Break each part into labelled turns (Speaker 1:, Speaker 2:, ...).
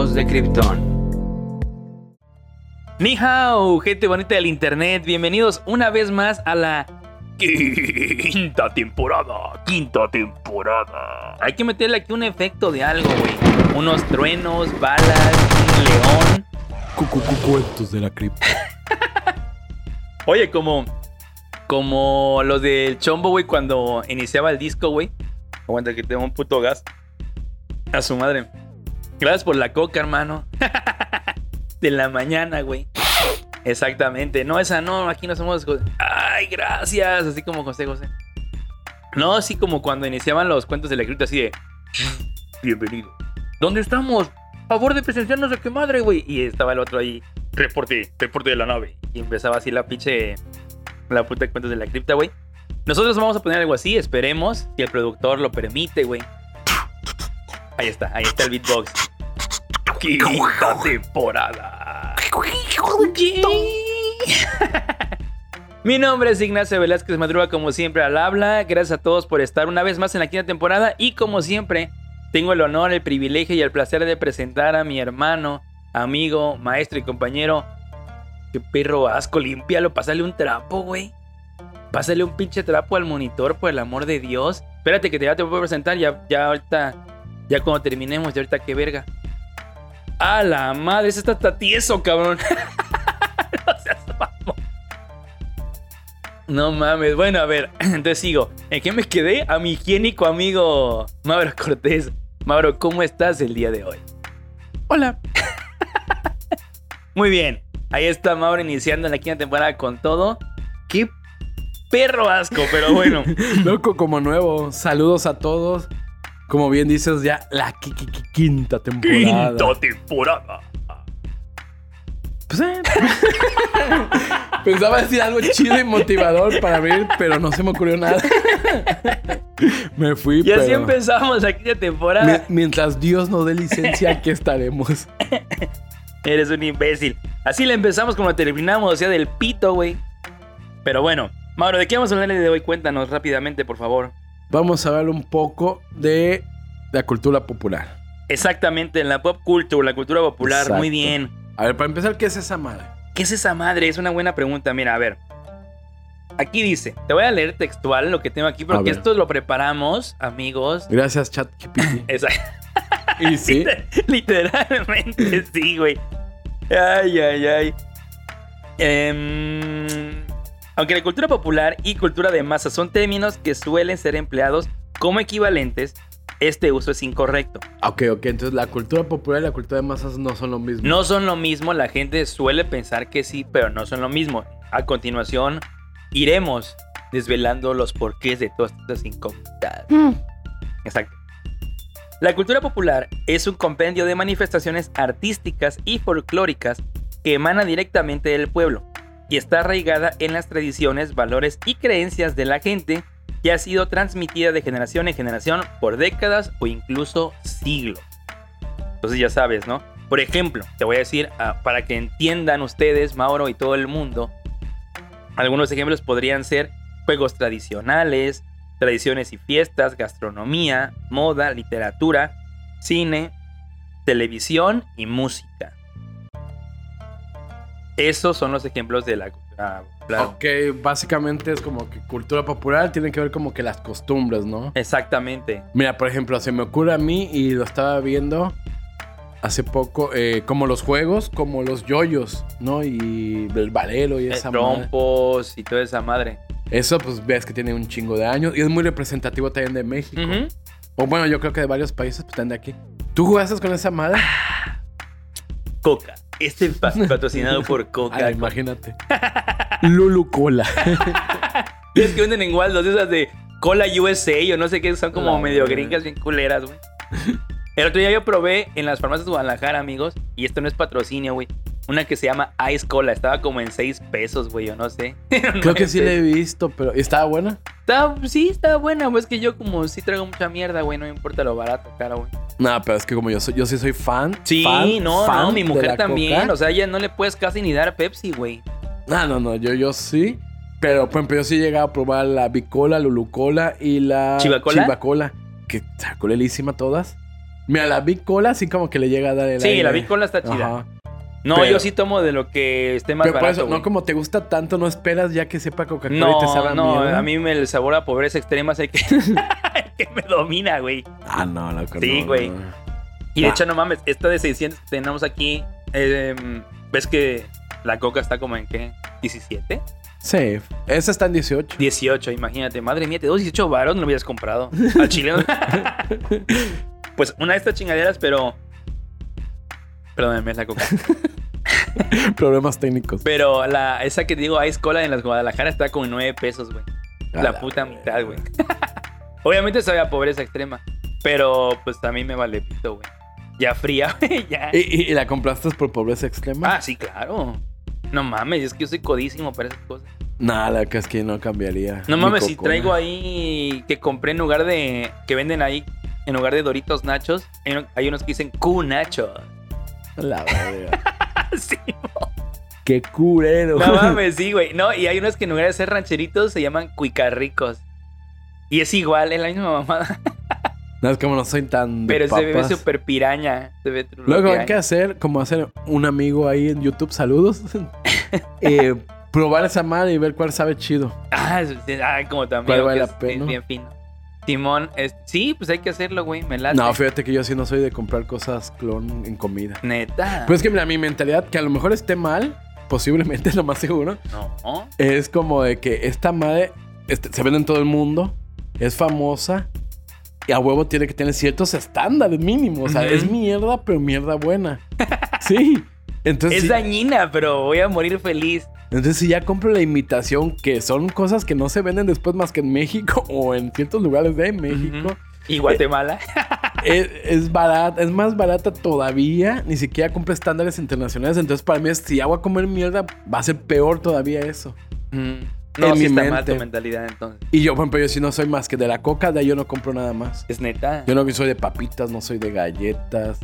Speaker 1: hijos de Krypton. Ni hao, gente bonita del internet, bienvenidos una vez más a la quinta temporada. Quinta temporada. Hay que meterle aquí un efecto de algo, güey. Unos truenos, balas, un león.
Speaker 2: Cuentos de la cripta.
Speaker 1: Oye, como como los del Chombo, güey, cuando iniciaba el disco, güey. Aguanta que tengo un puto gas. A su madre. Gracias por la coca, hermano. de la mañana, güey. Exactamente. No, esa no, aquí no somos. Ay, gracias. Así como José José. No, así como cuando iniciaban los cuentos de la cripta, así de. Bienvenido. ¿Dónde estamos? Favor de presenciarnos de qué madre, güey. Y estaba el otro ahí. Reporte, reporte de la nave. Y empezaba así la pinche. La puta de cuentos de la cripta, güey. Nosotros vamos a poner algo así, esperemos. Si el productor lo permite, güey. Ahí está, ahí está el beatbox. Quinta temporada. Mi nombre es Ignacio Velázquez Madruga, como siempre al habla. Gracias a todos por estar una vez más en la quinta temporada. Y como siempre, tengo el honor, el privilegio y el placer de presentar a mi hermano, amigo, maestro y compañero. Qué perro asco, límpialo, pásale un trapo, güey. Pásale un pinche trapo al monitor, por el amor de Dios. Espérate que te, ya te voy a presentar, ya, ya ahorita, ya cuando terminemos, ya ahorita qué verga. A la madre, ese está, está tieso, cabrón. no seas mamón. No mames, bueno, a ver, entonces sigo. ¿En qué me quedé? A mi higiénico amigo Mauro Cortés. Mauro, ¿cómo estás el día de hoy? Hola. Muy bien, ahí está Mauro iniciando la quinta temporada con todo. Qué perro asco, pero bueno.
Speaker 2: Loco como nuevo. Saludos a todos. Como bien dices, ya la qui- qui- qui- quinta temporada.
Speaker 1: Quinta temporada.
Speaker 2: Pues, eh. Pensaba decir algo chido y motivador para abrir, pero no se me ocurrió nada. me fui,
Speaker 1: Y así
Speaker 2: pero...
Speaker 1: empezamos la quinta temporada.
Speaker 2: Mi- mientras Dios nos dé licencia, aquí estaremos.
Speaker 1: Eres un imbécil. Así la empezamos como la terminamos, o sea, del pito, güey. Pero bueno, Mauro, ¿de qué vamos a hablar el día de hoy? Cuéntanos rápidamente, por favor.
Speaker 2: Vamos a hablar un poco de la cultura popular.
Speaker 1: Exactamente, en la pop culture, la cultura popular.
Speaker 2: Exacto.
Speaker 1: Muy bien.
Speaker 2: A ver, para empezar, ¿qué es esa madre?
Speaker 1: ¿Qué es esa madre? Es una buena pregunta. Mira, a ver. Aquí dice, te voy a leer textual lo que tengo aquí, porque esto lo preparamos, amigos.
Speaker 2: Gracias, ChatGPT.
Speaker 1: Esa-
Speaker 2: y sí,
Speaker 1: Literalmente sí, güey. Ay, ay, ay. Em, aunque la cultura popular y cultura de masa son términos que suelen ser empleados como equivalentes, este uso es incorrecto.
Speaker 2: ok, ok. Entonces, la cultura popular y la cultura de masas no son lo mismo.
Speaker 1: No son lo mismo, la gente suele pensar que sí, pero no son lo mismo. A continuación, iremos desvelando los porqués de todas estas incógnitas. Exacto. La cultura popular es un compendio de manifestaciones artísticas y folclóricas que emana directamente del pueblo y está arraigada en las tradiciones, valores y creencias de la gente que ha sido transmitida de generación en generación por décadas o incluso siglos. Entonces ya sabes, ¿no? Por ejemplo, te voy a decir, ah, para que entiendan ustedes, Mauro y todo el mundo, algunos ejemplos podrían ser juegos tradicionales, tradiciones y fiestas, gastronomía, moda, literatura, cine, televisión y música. Esos son los ejemplos de la cultura popular.
Speaker 2: Ok, básicamente es como que cultura popular tiene que ver como que las costumbres, ¿no?
Speaker 1: Exactamente.
Speaker 2: Mira, por ejemplo, se me ocurre a mí y lo estaba viendo hace poco, eh, como los juegos, como los yoyos, ¿no? Y el valero y
Speaker 1: Eh,
Speaker 2: esa madre.
Speaker 1: trompos y toda esa madre.
Speaker 2: Eso, pues ves que tiene un chingo de años y es muy representativo también de México.
Speaker 1: Ujú.
Speaker 2: O bueno, yo creo que de varios países pues están de aquí. ¿Tú jugaste con esa madre?
Speaker 1: Coca. Este pa- patrocinado por Coca.
Speaker 2: Ah, imagínate. Lulu Cola.
Speaker 1: Es que venden en Waldos esas de Cola USA o no sé qué, son como medio gringas bien culeras, güey. El otro día yo probé en las farmacias de Guadalajara, amigos, y esto no es patrocinio, güey. Una que se llama Ice Cola, estaba como en 6 pesos, güey, o no sé.
Speaker 2: Creo que sí la he visto, pero ¿estaba buena?
Speaker 1: Estaba, sí, estaba buena, pues es que yo como sí traigo mucha mierda, güey, no me importa lo barato, cara, güey.
Speaker 2: No, pero es que como yo soy, yo sí soy fan.
Speaker 1: Sí,
Speaker 2: fan,
Speaker 1: no,
Speaker 2: fan
Speaker 1: no, mi mujer también,
Speaker 2: Coca.
Speaker 1: o sea, ella no le puedes casi ni dar Pepsi, güey.
Speaker 2: No, no, no, yo, yo sí. Pero, por ejemplo, yo sí he llegado a probar la Bicola, Lulucola y la
Speaker 1: ¿Chivacola?
Speaker 2: Chivacola, que está culelísima todas. Mira, la Big Cola sí como que le llega a dar el
Speaker 1: Sí,
Speaker 2: aire.
Speaker 1: la Big Cola está chida.
Speaker 2: Ajá.
Speaker 1: No,
Speaker 2: Pero-
Speaker 1: yo sí tomo de lo que esté más
Speaker 2: Pero por
Speaker 1: barato.
Speaker 2: eso, no como te gusta tanto, no esperas ya que sepa Coca-Cola y te
Speaker 1: No,
Speaker 2: sabe
Speaker 1: no, a mí me el sabor a pobreza extrema es el que, el que me domina, güey.
Speaker 2: Ah, no, loco.
Speaker 1: Sí,
Speaker 2: no,
Speaker 1: güey.
Speaker 2: no.
Speaker 1: Y de
Speaker 2: Ah.
Speaker 1: hecho, no mames, esta de 600 que tenemos aquí, eh, ves que la coca está como en qué? ¿17?
Speaker 2: Sí, esa está en 18.
Speaker 1: 18, imagínate. Madre mía, te doy 18 varos, no lo hubieras comprado. Al chileno. pues una de estas chingaderas, pero... Perdóname, es la coca.
Speaker 2: Problemas técnicos.
Speaker 1: Pero la, esa que digo, Ice Cola en las Guadalajara está con 9 pesos, güey. La
Speaker 2: la
Speaker 1: puta mitad, güey. Obviamente sabe a pobreza extrema. Pero pues a mí me vale pito, güey. Ya fría, güey, ya.
Speaker 2: ¿Y, la compraste por pobreza extrema?
Speaker 1: Ah, sí, claro. No mames, es que yo soy codísimo para esas cosas.
Speaker 2: Nada, que es que no cambiaría.
Speaker 1: No mames, si traigo ahí que compré en lugar de. que venden ahí, en lugar de Doritos Nachos, hay, uno- hay unos que dicen Q Nacho.
Speaker 2: La
Speaker 1: sí,
Speaker 2: Qué culero.
Speaker 1: no mames, sí, güey. No, y hay unos que en lugar de ser rancheritos se llaman cuicarricos. Y es igual, es la misma mamada.
Speaker 2: No, es como no soy tan. de
Speaker 1: Pero se ve súper piraña. Se ve true
Speaker 2: Luego hay
Speaker 1: piraña.
Speaker 2: que hacer, como hacer un amigo ahí en YouTube, saludos. eh, probar esa madre y ver cuál sabe chido.
Speaker 1: Ah, ah, como también.
Speaker 2: ¿Cuál vale
Speaker 1: que
Speaker 2: la
Speaker 1: es-
Speaker 2: pena?
Speaker 1: es bien fino. Simón, es- sí, pues hay que hacerlo, güey. Me late.
Speaker 2: No, fíjate que yo sí no soy de comprar cosas clon en comida.
Speaker 1: Neta.
Speaker 2: Pues es que mira, mi mentalidad, que a lo mejor esté mal, posiblemente lo más seguro,
Speaker 1: no.
Speaker 2: es como de que esta madre este, se vende en todo el mundo, es famosa y a huevo tiene que tener ciertos estándares mínimos. O sea, es mierda, pero mierda buena. sí. Entonces,
Speaker 1: Es dañina, pero voy a morir feliz.
Speaker 2: entonces, si ya compro la imitación, que son cosas que no se venden después más que en México o en ciertos lugares de México.
Speaker 1: Y Guatemala.
Speaker 2: es, es barata, es más barata todavía. Ni siquiera compro estándares internacionales. Entonces, para mí, si hago a comer mierda, va a ser peor todavía eso.
Speaker 1: Mm. No,
Speaker 2: mi
Speaker 1: está mal tu mentalidad entonces.
Speaker 2: Y yo, por ejemplo, yo si no soy más que de la coca, de ahí yo no compro nada más.
Speaker 1: Es neta.
Speaker 2: Yo no soy de papitas, no soy de galletas.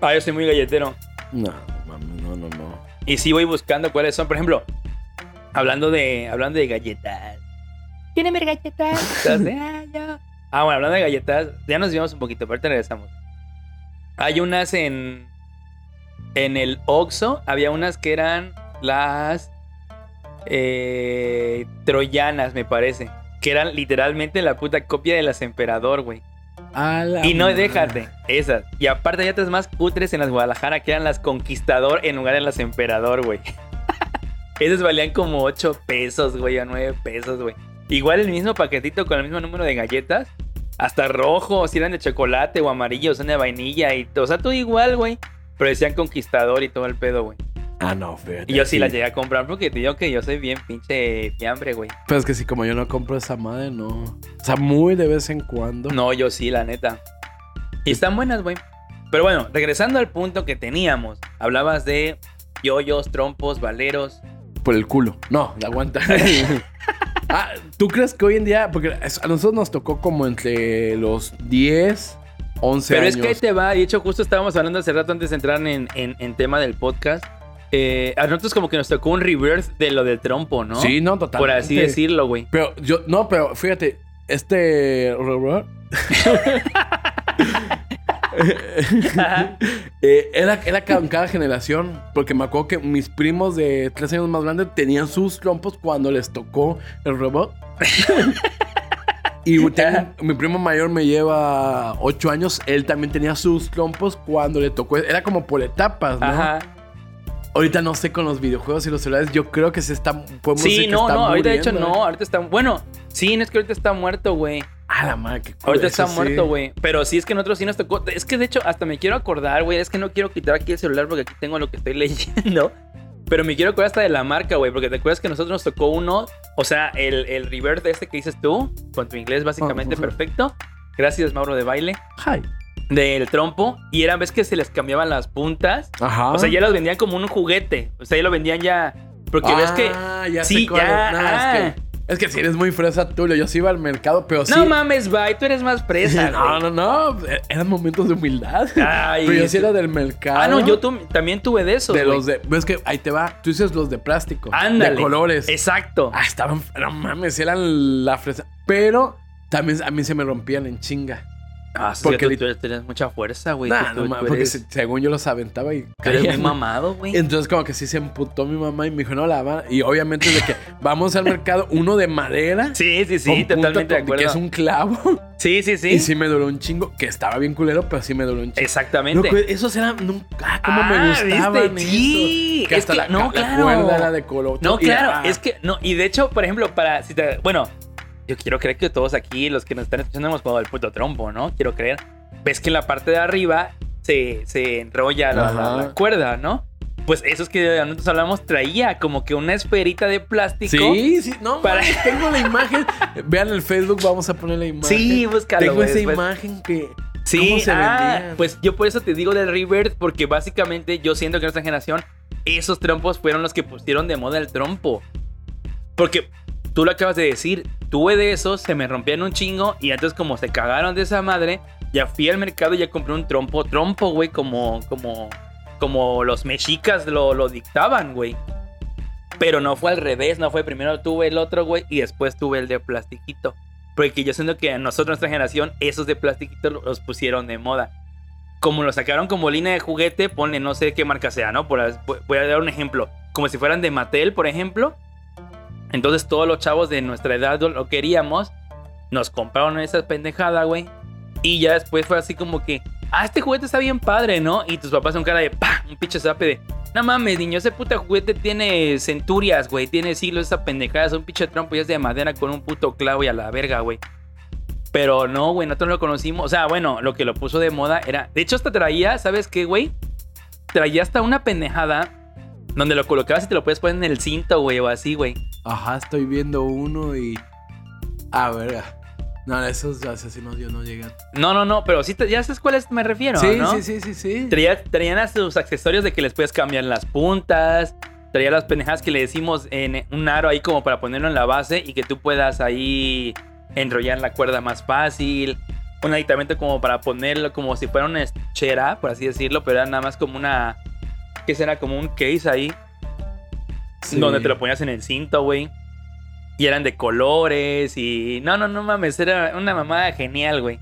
Speaker 1: Ah, yo soy muy galletero.
Speaker 2: No, mami, no, no, no.
Speaker 1: Y sí voy buscando cuáles son. Por ejemplo, hablando de, hablando de galletas. ¿Quieren ver galletas? Entonces, ah, yo. Ah, bueno, hablando de galletas, ya nos llevamos un poquito, pero ahorita regresamos. Hay unas en. En el Oxxo, había unas que eran las. eh, troyanas, me parece. Que eran literalmente la puta copia de las Emperador, güey. Y no déjate, esas. Y aparte hay otras más cutres en las Guadalajara que eran las Conquistador en lugar de las Emperador, güey. esas valían como 8 pesos, güey, a 9 pesos, güey. Igual el mismo paquetito con el mismo número de galletas. Hasta rojo, si eran de chocolate o amarillo, son de vainilla y todo. O sea, todo igual, güey. Pero decían Conquistador y todo el pedo, güey.
Speaker 2: Ah, no, fíjate.
Speaker 1: Y yo sí
Speaker 2: sí.
Speaker 1: las llegué a comprar porque te digo que yo soy bien pinche fiambre, güey.
Speaker 2: Pero es que sí, como yo no compro esa madre, no. O sea, muy de vez en cuando.
Speaker 1: No, yo sí, la neta. Y están buenas, güey. Pero bueno, regresando al punto que teníamos. Hablabas de yoyos, trompos, valeros.
Speaker 2: Por el culo. No, la aguanta. ah, ¿tú crees que hoy en día, porque a nosotros nos tocó como entre los 10, 11
Speaker 1: Pero
Speaker 2: años?
Speaker 1: es que ahí te va. De hecho, justo estábamos hablando hace rato antes de entrar en, en- en tema del podcast. Eh, a nosotros como que nos tocó un reverse de lo del trompo, ¿no?
Speaker 2: Sí, no, totalmente.
Speaker 1: Por así decirlo, güey.
Speaker 2: Pero yo, no, pero fíjate, este. Eh, era, era cada generación, porque me acuerdo que mis primos de tres años más grandes tenían sus trompos cuando les tocó el robot. y tengo- mi primo mayor me lleva ocho años, él también tenía sus trompos cuando le tocó. Era como por etapas, ¿no?
Speaker 1: Ajá.
Speaker 2: Ahorita no sé con los videojuegos y los celulares, yo creo que se está.
Speaker 1: Sí,
Speaker 2: que
Speaker 1: no,
Speaker 2: está
Speaker 1: no. Ahorita de hecho no. Ahorita está... Bueno, sí, no es que ahorita está muerto, güey.
Speaker 2: Ah, la madre, qué cool,
Speaker 1: Ahorita está
Speaker 2: sí.
Speaker 1: muerto, güey. Pero sí es que nosotros sí nos tocó. Es que de hecho, hasta me quiero acordar, güey. Es que no quiero quitar aquí el celular porque aquí tengo lo que estoy leyendo. Pero me quiero acordar hasta de la marca, güey. Porque te acuerdas que nosotros nos tocó uno. O sea, el, el reverse de este que dices tú. Con tu inglés básicamente perfecto. Gracias, Mauro de baile.
Speaker 2: Hi.
Speaker 1: Del trompo. Y eran ves que se les cambiaban las puntas.
Speaker 2: Ajá.
Speaker 1: O sea, ya los vendían como un juguete. O sea, ya lo vendían ya. Porque ves que.
Speaker 2: Ah, ya
Speaker 1: sí,
Speaker 2: sé
Speaker 1: ya.
Speaker 2: No,
Speaker 1: ah.
Speaker 2: es que, es que si eres muy fresa, Tulio. Yo sí iba al mercado, pero sí.
Speaker 1: No mames, bye. Tú eres más presa.
Speaker 2: no, no, no. Eran momentos de humildad.
Speaker 1: Ay,
Speaker 2: pero yo sí era del mercado.
Speaker 1: Ah, no, yo tu- también tuve de esos.
Speaker 2: De los de. Ves que ahí te va. Tú dices los de plástico.
Speaker 1: Ándale.
Speaker 2: De colores.
Speaker 1: Exacto.
Speaker 2: Ah, estaban. No mames, eran la fresa. Pero también a mí se me rompían en chinga.
Speaker 1: Ah, sí,
Speaker 2: Porque
Speaker 1: tú, tienes mucha fuerza, güey.
Speaker 2: Nah, no porque según yo los aventaba y
Speaker 1: tú eres muy mamado, güey.
Speaker 2: Entonces como que sí se emputó mi mamá y me dijo, no, la va. Y obviamente de que vamos al mercado, uno de madera.
Speaker 1: Sí, sí, sí, totalmente de acuerdo.
Speaker 2: Que es un clavo.
Speaker 1: Sí, sí, sí.
Speaker 2: Y sí me duró un chingo. Que estaba bien culero, pero sí me duró un chingo.
Speaker 1: Exactamente.
Speaker 2: Loco, esos eran... nunca ah, cómo
Speaker 1: Ah,
Speaker 2: me gustaban
Speaker 1: ¿viste?
Speaker 2: esos.
Speaker 1: Sí,
Speaker 2: Que
Speaker 1: es
Speaker 2: hasta
Speaker 1: que-
Speaker 2: la,
Speaker 1: no,
Speaker 2: la
Speaker 1: claro.
Speaker 2: cuerda era de color.
Speaker 1: No, claro,
Speaker 2: ah,
Speaker 1: es que no, y de hecho, por ejemplo, para si te, bueno, yo quiero creer que todos aquí, los que nos están escuchando, hemos jugado el puto trompo, ¿no? Quiero creer. Ves que en la parte de arriba se, se enrolla la, la- la cuerda, ¿no? Pues esos que nosotros hablamos traía como que una esferita de plástico.
Speaker 2: Sí, sí, no,
Speaker 1: Para-
Speaker 2: mames, tengo la imagen. Vean el Facebook, vamos a poner la imagen.
Speaker 1: Sí, búscalo.
Speaker 2: Tengo esa
Speaker 1: después.
Speaker 2: imagen que...
Speaker 1: Sí,
Speaker 2: ¿Cómo se
Speaker 1: ah, pues yo por eso te digo del River, porque básicamente yo siento que en nuestra generación esos trompos fueron los que pusieron de moda el trompo. Porque tú lo acabas de decir, tuve de esos, se me rompían un chingo y entonces como se cagaron de esa madre, ya fui al mercado y ya compré un trompo, trompo, güey, como, como, como los mexicas lo, lo dictaban, güey. Pero no fue al revés, no fue primero tuve el otro, güey, y después tuve el de plastiquito. Porque yo siento que a nosotros, nuestra generación, esos de plastiquito lo- los pusieron de moda. Como lo sacaron como línea de juguete, ponle no sé qué marca sea, ¿no? Por, voy a dar un ejemplo. Como si fueran de Mattel, por ejemplo. Entonces todos los chavos de nuestra edad lo queríamos. Nos compraron esa pendejada, güey. Y ya después fue así como que, ah, este juguete está bien padre, ¿no? Y tus papás son cara de, pa, un pinche zape de, no mames, niño, ese puta juguete tiene centurias, güey. Tiene siglos esa pendejada, es un pinche trompo y es de madera con un puto clavo y a la verga, güey. Pero no, güey, nosotros lo conocimos. O sea, bueno, lo que lo puso de moda era. De hecho, hasta traía, ¿sabes qué, güey? Traía hasta una pendejada donde lo colocabas y te lo puedes poner en el cinto, güey, o así, güey.
Speaker 2: Ajá, estoy viendo uno y... Ah, verga. No, esos asesinos yo no llegan.
Speaker 1: No, no, no, pero sí, te- ya sabes cuáles me refiero,
Speaker 2: sí,
Speaker 1: ¿no?
Speaker 2: sí, sí, sí, sí.
Speaker 1: Traía- traían a sus accesorios de que les puedes cambiar las puntas. Traía las pendejadas que le decimos en un aro ahí como para ponerlo en la base y que tú puedas ahí enrollar la cuerda más fácil. Un aditamento como para ponerlo como si fuera una chera, por así decirlo, pero era nada más como una... ¿Qué será? Como un case ahí.
Speaker 2: Sí.
Speaker 1: Donde te lo ponías en el cinto, güey. Y eran de colores y... No, no, no mames, era una mamada genial, güey.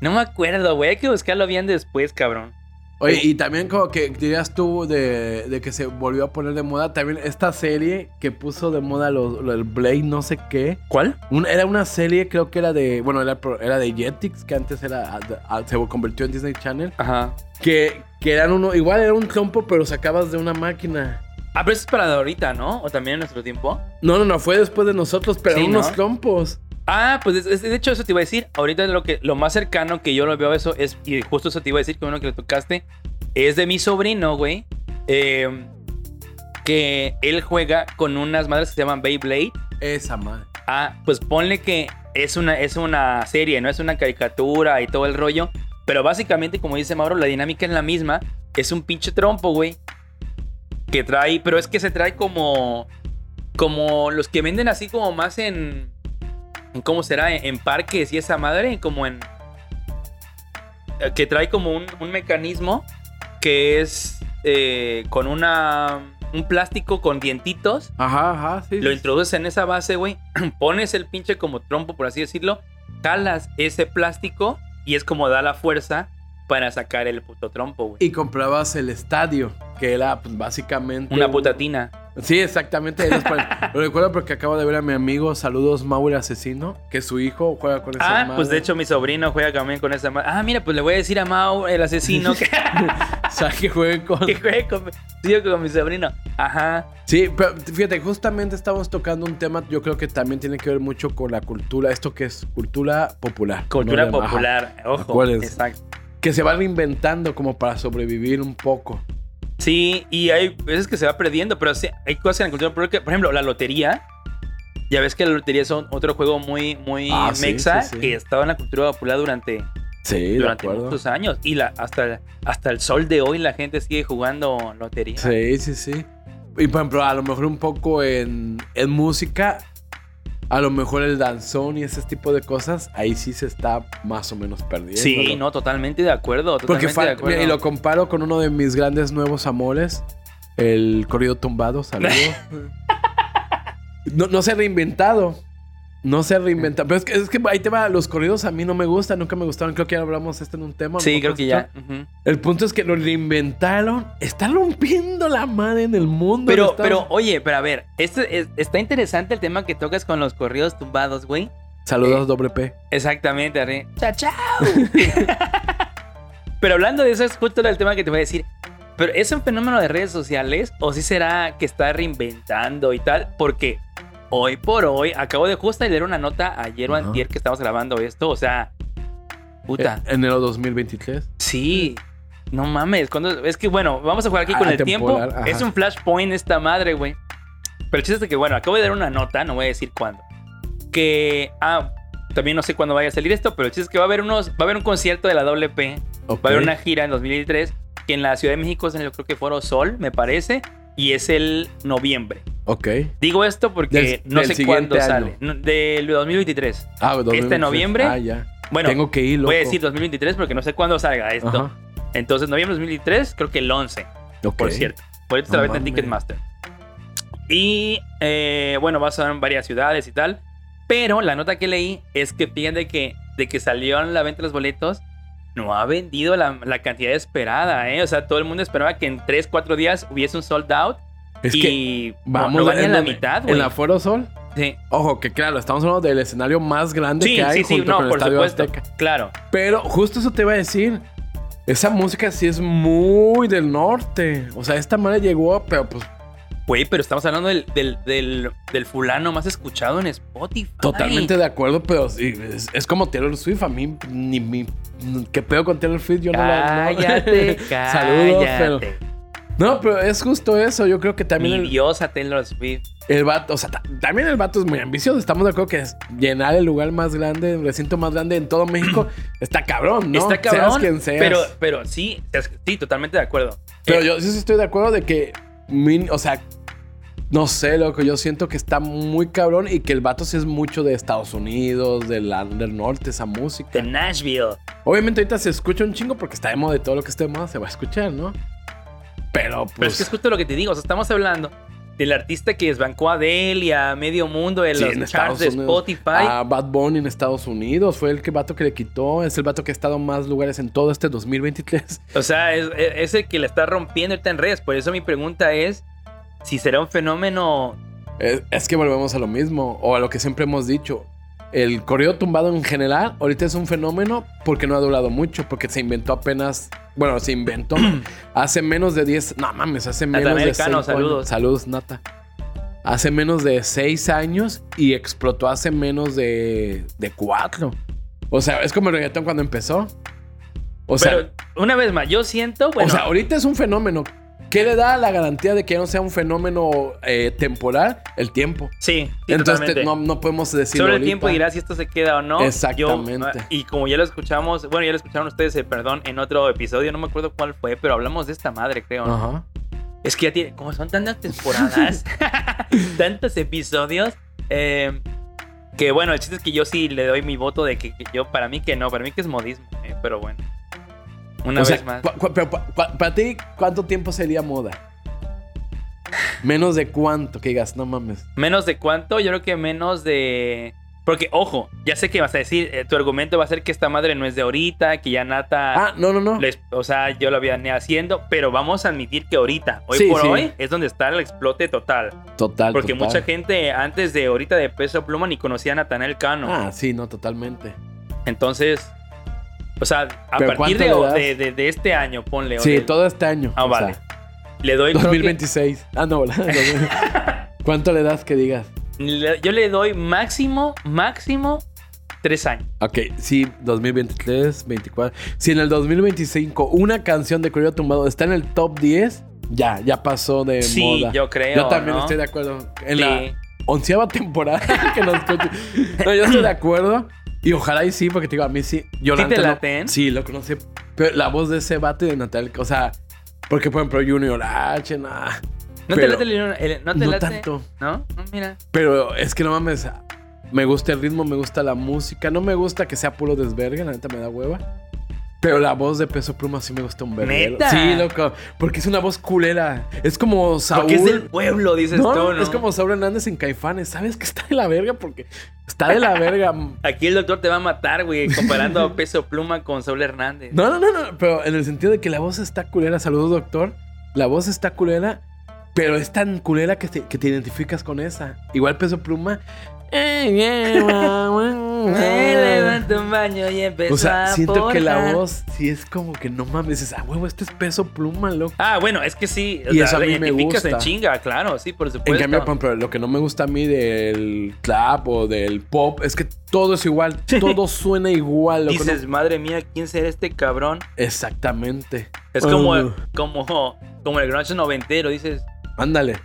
Speaker 1: No me acuerdo, güey. Hay que buscarlo bien después, cabrón.
Speaker 2: Oye, y también como que dirías tú de, de que se volvió a poner de moda, también esta serie que puso de moda los, lo- el Blade no sé qué.
Speaker 1: ¿Cuál?
Speaker 2: Un- era una serie, creo que era de, bueno, era, era de Jetix, que antes era, a- a- se convirtió en Disney Channel.
Speaker 1: Ajá.
Speaker 2: Que, que eran uno, igual era un trompo, pero sacabas de una máquina.
Speaker 1: Ah, pero eso es para de ahorita, ¿no? O también en nuestro tiempo.
Speaker 2: No, no, no, fue después de nosotros, pero
Speaker 1: Sí,
Speaker 2: unos
Speaker 1: ¿no?
Speaker 2: trompos.
Speaker 1: Ah, pues es- es- de hecho eso te iba a decir. Ahorita lo que lo más cercano que yo lo veo a eso es, y justo eso te iba a decir que uno que le tocaste, es de mi sobrino, güey. eh, que él juega con unas madres que se llaman Beyblade.
Speaker 2: Esa madre.
Speaker 1: Ah, pues ponle que es una, es una serie, no es una caricatura y todo el rollo. Pero básicamente, como dice Mauro, la dinámica es la misma. Es un pinche trompo, güey. Que trae, pero es que se trae como. Como los que venden así como más en. En ¿Cómo será? En, en parques y esa madre, como en. Que trae como un, un mecanismo que es eh, con una. Un plástico con dientitos
Speaker 2: Ajá, ajá, sí.
Speaker 1: lo
Speaker 2: sí.
Speaker 1: introduces en esa base, güey. Pones el pinche como trompo, por así decirlo. Jalas ese plástico y es como da la fuerza para sacar el puto trompo, güey.
Speaker 2: Y comprabas el estadio, que era pues, básicamente...
Speaker 1: Una
Speaker 2: un-
Speaker 1: putatina.
Speaker 2: Sí, exactamente. Lo recuerdo porque acabo de ver a mi amigo, saludos Mau el asesino, que su hijo juega con esa
Speaker 1: Ah,
Speaker 2: madre.
Speaker 1: pues de hecho mi sobrino juega también con esa madre. Ah, mira, pues le voy a decir a Mau, el asesino, que,
Speaker 2: O sea, que juegue con...
Speaker 1: que juegue con, sí, con mi sobrino. Ajá.
Speaker 2: Sí, pero fíjate, justamente estamos tocando un tema, yo creo que también tiene que ver mucho con la cultura, esto que es cultura popular.
Speaker 1: Cultura
Speaker 2: No le- ajá.
Speaker 1: popular. Ojo.
Speaker 2: Acuérdense.
Speaker 1: Exacto.
Speaker 2: Que se va reinventando como para sobrevivir un poco.
Speaker 1: Sí, y hay veces que se va perdiendo, pero sí, hay cosas en la cultura popular que, por ejemplo, la lotería. Ya ves que la lotería es otro juego muy, muy
Speaker 2: Ah,
Speaker 1: mexa
Speaker 2: sí, sí.
Speaker 1: que estaba en la cultura popular durante, durante muchos años. Y la, hasta, hasta el sol de hoy la gente sigue jugando lotería.
Speaker 2: Sí, sí, sí. Y por ejemplo, a lo mejor un poco en, en música, a lo mejor el danzón y ese tipo de cosas, ahí sí se está más o menos perdiendo.
Speaker 1: Sí, no, totalmente de acuerdo.
Speaker 2: Porque
Speaker 1: de
Speaker 2: fal-
Speaker 1: acuerdo.
Speaker 2: mira, y lo comparo con uno de mis grandes nuevos amores, el corrido tumbado, saludos. no, no se ha reinventado. No se reinventa. Pero es que, es que ahí te va. Los corridos a mí no me gustan. Nunca me gustaron. Creo que ya hablamos esto en un tema.
Speaker 1: Sí,
Speaker 2: ¿no?
Speaker 1: creo que ya.
Speaker 2: El punto es que lo reinventaron. Está rompiendo la madre en el mundo.
Speaker 1: Pero, pero, oye, pero a ver, este es- está interesante el tema que tocas con los corridos tumbados, güey.
Speaker 2: Saludos, doble P.
Speaker 1: Exactamente, Arre. Chao, chao. pero hablando de eso, es justo el tema que te voy a decir. Pero ¿es un fenómeno de redes sociales o sí será que está reinventando y tal? Porque hoy por hoy, acabo de justo leer una nota ayer o antier que estamos grabando esto, o sea, puta,
Speaker 2: Eh, Enero 2023.
Speaker 1: sí, no mames, cuando, es que bueno, vamos a jugar aquí con
Speaker 2: Ah,
Speaker 1: el tiempo,
Speaker 2: ajá.
Speaker 1: es un flashpoint esta madre, güey. Pero el chiste es que, bueno, acabo de dar una nota, no voy a decir cuándo, que, ah, también no sé cuándo vaya a salir esto, pero el chiste es que va a haber unos, va a haber un concierto de la WP,
Speaker 2: Ok.
Speaker 1: va a haber una gira en 2023, que en la Ciudad de México es en el, creo que Foro Sol, me parece, y es el noviembre.
Speaker 2: Ok.
Speaker 1: Digo esto porque
Speaker 2: Del-
Speaker 1: no
Speaker 2: del
Speaker 1: sé cuándo sale. No, Del 2023.
Speaker 2: Ah, 2023.
Speaker 1: noviembre?
Speaker 2: Ah, ya.
Speaker 1: Bueno,
Speaker 2: Tengo que ir, loco.
Speaker 1: voy a decir 2023 porque no sé cuándo salga esto.
Speaker 2: Ajá.
Speaker 1: Entonces, noviembre de 2023, creo que el 11,
Speaker 2: Ok.
Speaker 1: por cierto. Por eso
Speaker 2: No
Speaker 1: la venta en. Ticketmaster. Y eh, bueno, va a ser en varias ciudades y tal. Pero la nota que leí es que fíjate que de que salió a la venta los boletos, no ha vendido la, la cantidad esperada, ¿eh? O sea, todo el mundo esperaba que en 3, 4 días hubiese un sold out.
Speaker 2: Es que
Speaker 1: y
Speaker 2: vamos
Speaker 1: no, no a
Speaker 2: en
Speaker 1: la mitad, güey.
Speaker 2: En la Foro Sol.
Speaker 1: Sí,
Speaker 2: Ojo, que claro, estamos hablando del escenario más grande
Speaker 1: sí,
Speaker 2: que hay
Speaker 1: sí, sí,
Speaker 2: junto
Speaker 1: no,
Speaker 2: con el
Speaker 1: por
Speaker 2: Estadio
Speaker 1: supuesto.
Speaker 2: Azteca.
Speaker 1: Claro.
Speaker 2: Pero justo eso te iba a decir. Esa música sí es muy del norte. O sea, esta madre llegó, pero pues
Speaker 1: Güey, pero estamos hablando del, del, del, del fulano más escuchado en Spotify.
Speaker 2: totalmente de acuerdo, pero sí, es, es como Taylor Swift. A mí, ni mi. ¿Qué pedo con Taylor Swift? Yo no la. no-
Speaker 1: Cállate,
Speaker 2: Saludos, pero.
Speaker 1: cállate.
Speaker 2: No, pero es justo eso. Yo creo que también
Speaker 1: Mi diosa Taylor Swift.
Speaker 2: el vato, o sea, ta- también el vato es muy ambicioso. Estamos de acuerdo que es llenar el lugar más grande, el recinto más grande en todo México, está cabrón, ¿no?
Speaker 1: Está cabrón.
Speaker 2: Seas quien seas.
Speaker 1: Pero, pero sí, sí, totalmente de acuerdo.
Speaker 2: Pero
Speaker 1: Eh,
Speaker 2: yo sí estoy de acuerdo de que, o sea, no sé, loco, yo siento que está muy cabrón y que el vato sí es mucho de Estados Unidos, del, del norte, esa música.
Speaker 1: de Nashville.
Speaker 2: Obviamente ahorita se escucha un chingo porque está de moda y todo lo que esté de moda se va a escuchar, ¿no? Pero pues...
Speaker 1: Pero es que es justo lo que te digo. O sea, estamos hablando del artista que desbancó a Adele y a medio mundo en
Speaker 2: sí,
Speaker 1: los
Speaker 2: en
Speaker 1: charts de. Spotify.
Speaker 2: A Bad Bunny en Estados Unidos fue el que vato que le quitó, es el vato que ha estado en más lugares en todo este 2023.
Speaker 1: O sea, es, es- es el que la está rompiendo ahorita en redes. Por eso mi pregunta es si será un fenómeno
Speaker 2: Es, es que volvemos a lo mismo, o a lo que siempre hemos dicho. El corrido tumbado en general, ahorita es un fenómeno porque no ha durado mucho, porque se inventó apenas. Bueno, se inventó hace menos de 10. No mames, hace menos de
Speaker 1: Cano,
Speaker 2: cinco años.
Speaker 1: saludos.
Speaker 2: Saludos, Nata. Hace menos de 6 años y explotó hace menos de, de 4. O sea, es como el reggaetón cuando empezó. O sea,
Speaker 1: Pero una vez más, yo siento, bueno,
Speaker 2: o sea, ahorita es un fenómeno. ¿Qué le da la garantía de que no sea un fenómeno eh, temporal? El tiempo.
Speaker 1: sí, sí,
Speaker 2: Entonces te- no, no podemos decir.
Speaker 1: Sobre el tiempo dirá si esto se queda o no.
Speaker 2: Exactamente.
Speaker 1: Yo, ah, y como ya lo escuchamos, bueno, ya lo escucharon ustedes, eh, perdón, en otro episodio, no me acuerdo cuál fue, pero hablamos de esta madre, creo. ¿no?
Speaker 2: Ajá.
Speaker 1: Es que ya tiene, como son tantas temporadas, tantos episodios, eh, que bueno, el chiste es que yo sí le doy mi voto de que, que yo, para mí que no, para mí que es modismo, eh, pero bueno. Una
Speaker 2: o
Speaker 1: vez
Speaker 2: sea,
Speaker 1: más.
Speaker 2: pero pa- pa- para ti, ¿cuánto tiempo sería moda? Menos de cuánto, que digas, no mames.
Speaker 1: Menos de cuánto, yo creo que menos de... Porque, ojo, ya sé que vas a decir, eh, tu argumento va a ser que esta madre no es de ahorita, que ya Nata...
Speaker 2: Ah, no, no, no.
Speaker 1: les- o sea, yo lo venía haciendo, pero vamos a admitir que ahorita, hoy
Speaker 2: Sí,
Speaker 1: por
Speaker 2: sí.
Speaker 1: hoy, es donde está el explote total.
Speaker 2: Total.
Speaker 1: Porque
Speaker 2: total.
Speaker 1: mucha gente antes de ahorita de Peso Pluma ni conocía a Natanael Cano.
Speaker 2: Ah, sí, no, totalmente.
Speaker 1: Entonces, o sea, a
Speaker 2: ¿Pero
Speaker 1: partir de, de- de- este año, ponle.
Speaker 2: Sí,
Speaker 1: del-
Speaker 2: todo este año.
Speaker 1: Ah, vale.
Speaker 2: sea,
Speaker 1: Le doy. creo que-
Speaker 2: 2026. Ah, no. ¿Cuánto le das que digas?
Speaker 1: yo le doy máximo, máximo tres años.
Speaker 2: Ok, sí, 2023, 24. Si en el 2025 una canción de Corrido Tumbado está en el top 10, ya, ya pasó de
Speaker 1: sí,
Speaker 2: moda.
Speaker 1: yo creo.
Speaker 2: Yo también
Speaker 1: ¿no?
Speaker 2: estoy de acuerdo. En
Speaker 1: Sí.
Speaker 2: la onceava temporada que nos. No, yo estoy de acuerdo. Y ojalá y sí, porque te digo, a mí sí. Yo
Speaker 1: ¿Sí te
Speaker 2: neta no-
Speaker 1: laten?
Speaker 2: Sí, lo conocí. Pero la voz de ese vato y de Natal, o sea, porque por ejemplo Junior H, nada.
Speaker 1: ¿No
Speaker 2: Pero-
Speaker 1: te late el, el- no te
Speaker 2: no
Speaker 1: late?
Speaker 2: tanto.
Speaker 1: ¿No? No, mira.
Speaker 2: Pero es que no mames. Me gusta el ritmo, me gusta la música. No me gusta que sea puro desvergue, la neta me da hueva. Pero la voz de Peso Pluma sí me gusta un.
Speaker 1: ¿Neta?
Speaker 2: Sí, loco. Porque es una voz culera. Es como Saúl.
Speaker 1: Porque es del pueblo, dices
Speaker 2: no,
Speaker 1: tú,
Speaker 2: no,
Speaker 1: ¿no?
Speaker 2: es como Saúl Hernández en Caifanes. ¿Sabes que está de la verga? Porque está de la verga.
Speaker 1: Aquí el doctor te va a matar, güey, comparando a Peso Pluma con Saúl Hernández.
Speaker 2: No, no, no, no. Pero en el sentido de que la voz está culera. Saludos, doctor. La voz está culera. Pero es tan culera que te, que te identificas con esa. Igual Peso Pluma.
Speaker 1: Me levanto un baño y empezó
Speaker 2: O sea,
Speaker 1: a
Speaker 2: siento que la voz sí es como que no mames. Dices, ah, huevo, esto es Peso Pluma, loco.
Speaker 1: Ah, bueno, es que sí. O
Speaker 2: Y
Speaker 1: sea,
Speaker 2: eso a mí me
Speaker 1: identificas en
Speaker 2: gusta.
Speaker 1: chinga, claro, sí, por supuesto.
Speaker 2: En cambio, por ejemplo, lo que no me gusta a mí del clap o del pop es que todo es igual. Todo suena igual. loco,
Speaker 1: Dices, madre mía, ¿quién será este cabrón?
Speaker 2: Exactamente.
Speaker 1: Es como,
Speaker 2: Uh,
Speaker 1: como, como el grunge noventero, dices,
Speaker 2: ándale.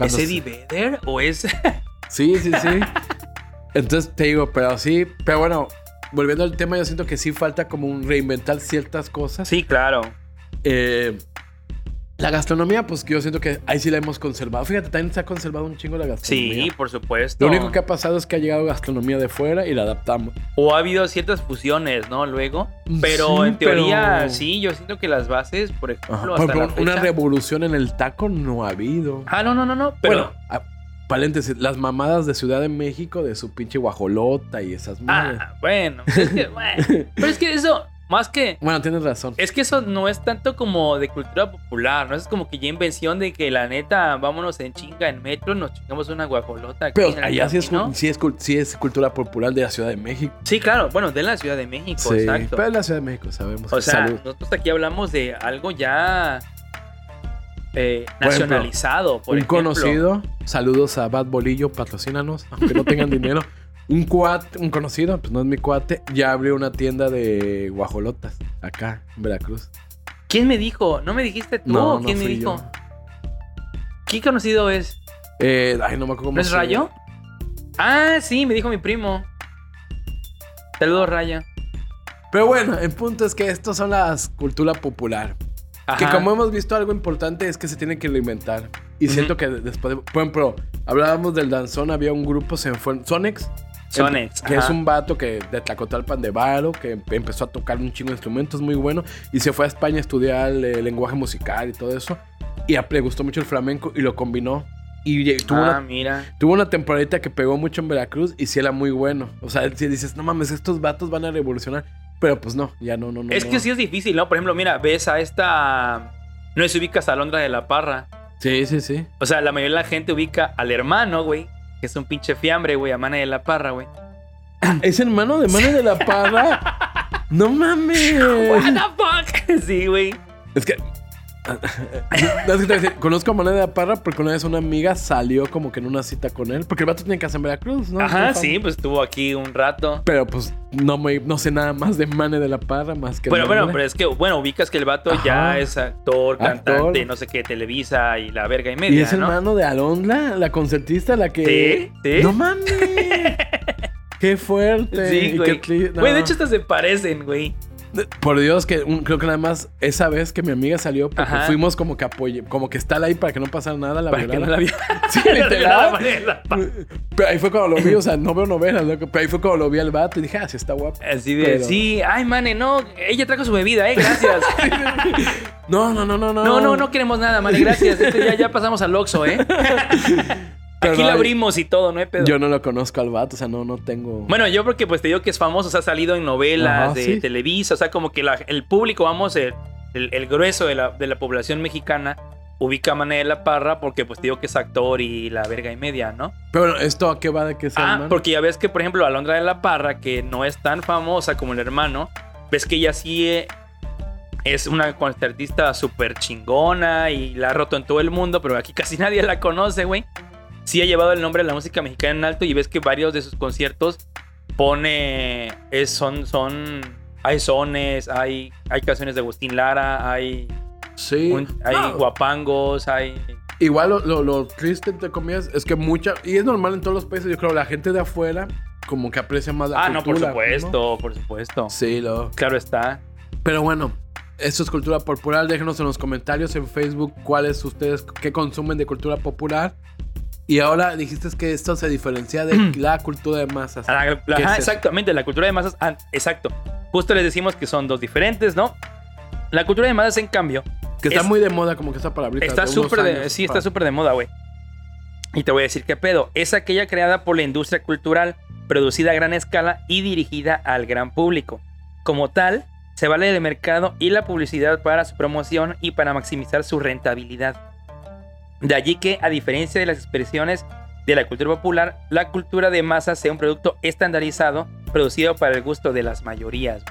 Speaker 1: ¿es Eddie Vedder o es...?
Speaker 2: Sí, sí, sí. Entonces te digo, pero sí, pero bueno, volviendo al tema, yo siento que sí falta como un reinventar ciertas cosas.
Speaker 1: sí, claro.
Speaker 2: Eh, la gastronomía, pues yo siento que ahí sí la hemos conservado. Fíjate, también se ha conservado un chingo la gastronomía.
Speaker 1: Sí, por supuesto.
Speaker 2: Lo único que ha pasado es que ha llegado gastronomía de fuera y la adaptamos.
Speaker 1: O ha habido ciertas fusiones, ¿no? Luego. Pero
Speaker 2: Sí,
Speaker 1: en teoría,
Speaker 2: pero-
Speaker 1: sí, yo siento que las bases, por ejemplo,
Speaker 2: Ajá.
Speaker 1: hasta
Speaker 2: Por
Speaker 1: la
Speaker 2: ejemplo, una revolución en el taco no ha habido.
Speaker 1: Ah, no, no, no, no. Pero...
Speaker 2: bueno, paréntesis, las mamadas de Ciudad de México de su pinche guajolota y esas madres.
Speaker 1: Ah, bueno. Es que, bueno. Pero es que eso, más que...
Speaker 2: Bueno, tienes razón.
Speaker 1: Es que eso no es tanto como de cultura popular, ¿no? Es como que ya invención de que la neta, vámonos en chinga en metro, nos chingamos una guajolota. aquí
Speaker 2: Pero allá sí es, sí, es, cul- sí es cultura popular de la Ciudad de México.
Speaker 1: Sí, claro, bueno, de la Ciudad de México,
Speaker 2: Sí,
Speaker 1: exacto.
Speaker 2: pero en la Ciudad de México sabemos.
Speaker 1: O sea,
Speaker 2: salud.
Speaker 1: nosotros aquí hablamos de algo ya eh, nacionalizado, por
Speaker 2: un
Speaker 1: ejemplo.
Speaker 2: conocido, saludos a Bad Bolillo, patrocínanos, aunque no tengan dinero. Un cuate, un conocido, pues no es mi cuate, ya abrió una tienda de guajolotas acá en Veracruz.
Speaker 1: ¿Quién me dijo? ¿No me dijiste tú?
Speaker 2: No,
Speaker 1: o
Speaker 2: no
Speaker 1: ¿Quién me dijo?
Speaker 2: yo.
Speaker 1: ¿Qué conocido es?
Speaker 2: Eh, ay, no me acuerdo cómo
Speaker 1: ¿No es Rayo? Ah, sí, me dijo mi primo. Saludos, Rayo.
Speaker 2: Pero bueno, el punto es que estos son las cultura popular. Que
Speaker 1: Ajá.
Speaker 2: como hemos visto, algo importante es que se tiene que reinventar. Y
Speaker 1: Ujú.
Speaker 2: siento que después, de, por ejemplo, hablábamos del danzón, había un grupo, se fue, Sonex.
Speaker 1: Sonex,
Speaker 2: Que
Speaker 1: ajá.
Speaker 2: es un vato que de Tlacotalpan de Varo, que em- empezó a tocar un chingo de instrumentos muy bueno. Y se fue a España a estudiar eh, lenguaje musical y todo eso. Y a- le gustó mucho el flamenco y lo combinó. Y tuvo,
Speaker 1: Ah,
Speaker 2: una,
Speaker 1: mira.
Speaker 2: tuvo una temporadita que pegó mucho en Veracruz y sí era muy bueno. O sea, si dices, no mames, estos vatos van a revolucionar. Pero pues no, ya no, no, no.
Speaker 1: Es
Speaker 2: no.
Speaker 1: que sí es difícil, ¿no? Por ejemplo, mira, ves a esta. No se ubicas a Londra de la Parra.
Speaker 2: Sí, sí, sí.
Speaker 1: O sea, la mayoría de la gente ubica al hermano, güey. Que es un pinche fiambre, güey, a Mana de la Parra, güey.
Speaker 2: ¿Es hermano de Mano de la Parra? ¡No mames!
Speaker 1: What the fuck? Sí, güey.
Speaker 2: Es que. No, es que te decir, conozco a Manuel de la Parra porque una vez una amiga salió como que en una cita con él. Porque el vato tiene casa en Veracruz, ¿no?
Speaker 1: Ajá, sí, pues estuvo aquí un rato.
Speaker 2: Pero pues no, me, no sé nada más de Mane de la Parra más que.
Speaker 1: Bueno, bueno, pero es que, bueno, ubicas que el vato
Speaker 2: Ajá.
Speaker 1: ya es actor, cantante,
Speaker 2: Actor.
Speaker 1: no sé qué, Televisa y la verga y media,
Speaker 2: Y es
Speaker 1: ¿no?
Speaker 2: hermano de Alondra, la concertista, la que.
Speaker 1: Sí, sí.
Speaker 2: ¡No mames! ¡Qué fuerte!
Speaker 1: Sí, güey.
Speaker 2: qué tri- no.
Speaker 1: Güey, de hecho, hasta se parecen, güey.
Speaker 2: Por Dios, que un- creo que nada más esa vez que mi amiga salió, porque
Speaker 1: Ajá.
Speaker 2: fuimos como que apoye, como que estar ahí para que no pasara nada, la
Speaker 1: Para que no
Speaker 2: violaron.
Speaker 1: la.
Speaker 2: Sí, literal.
Speaker 1: pa-
Speaker 2: Pero ahí fue cuando lo vi, o sea, no veo novelas, loco. Pero ahí fue cuando lo vi al vato y dije, ah, sí está guapo.
Speaker 1: Así de,
Speaker 2: Pero-
Speaker 1: sí, ay, mane, no, ella trajo su bebida, eh, gracias.
Speaker 2: No, no, no, no, no.
Speaker 1: No, no, no queremos nada, mane, gracias. Este ya, ya pasamos al Oxxo, eh.
Speaker 2: Pero
Speaker 1: Aquí
Speaker 2: no
Speaker 1: lo abrimos y todo, no hay pedo.
Speaker 2: Yo no lo conozco al vato, o sea, no, no tengo.
Speaker 1: Bueno, yo porque pues te digo que es famoso, o sea, ha salido en novelas
Speaker 2: Ajá,
Speaker 1: de
Speaker 2: sí.
Speaker 1: Televisa, o sea, como que la- el público, vamos, el, el- el grueso de la, de la población mexicana ubica a Mané de la Parra porque pues te digo que es actor y la verga y media, ¿no?
Speaker 2: Pero ¿esto a qué va de que sea
Speaker 1: Ah,
Speaker 2: hermano?
Speaker 1: porque ya ves que, por ejemplo, Alondra de la Parra, que no es tan famosa como el hermano, ves que ella sí eh, es una concertista súper chingona y la ha roto en todo el mundo, pero aquí casi nadie la conoce, güey. Sí ha llevado el nombre de la música mexicana en alto y ves que varios de sus conciertos pone... es- son, son... Hay sones, hay, hay canciones de Agustín Lara, hay,
Speaker 2: Sí.
Speaker 1: un- hay
Speaker 2: No,
Speaker 1: guapangos, hay...
Speaker 2: Igual lo, lo, lo triste, entre comillas, es que mucha. Y es normal en todos los países, yo creo, la gente de afuera como que aprecia más la
Speaker 1: Ah, no, por
Speaker 2: cultura,
Speaker 1: supuesto, por supuesto.
Speaker 2: Sí, lo.
Speaker 1: Claro está.
Speaker 2: Pero bueno, esto es cultura popular. Déjenos en los comentarios en Facebook cuáles ustedes, qué consumen de cultura popular. Y ahora dijiste que esto se diferencia de la cultura de masas.
Speaker 1: Ah, la-
Speaker 2: ¿Qué
Speaker 1: ajá,
Speaker 2: es
Speaker 1: exactamente, la cultura de masas. ah, exacto. Justo les decimos que son dos diferentes, ¿no? La cultura de masas, en cambio,
Speaker 2: Que está
Speaker 1: Es-
Speaker 2: muy de moda, como que esa palabrita.
Speaker 1: está súper de, sí, está
Speaker 2: para-
Speaker 1: súper de moda, güey. Y te voy a decir qué pedo. Es aquella creada por la industria cultural, producida a gran escala y dirigida al gran público. Como tal, se vale del mercado y la publicidad para su promoción y para maximizar su rentabilidad. De allí que, a diferencia de las expresiones de la cultura popular, la cultura de masas sea un producto estandarizado, producido para el gusto de las mayorías.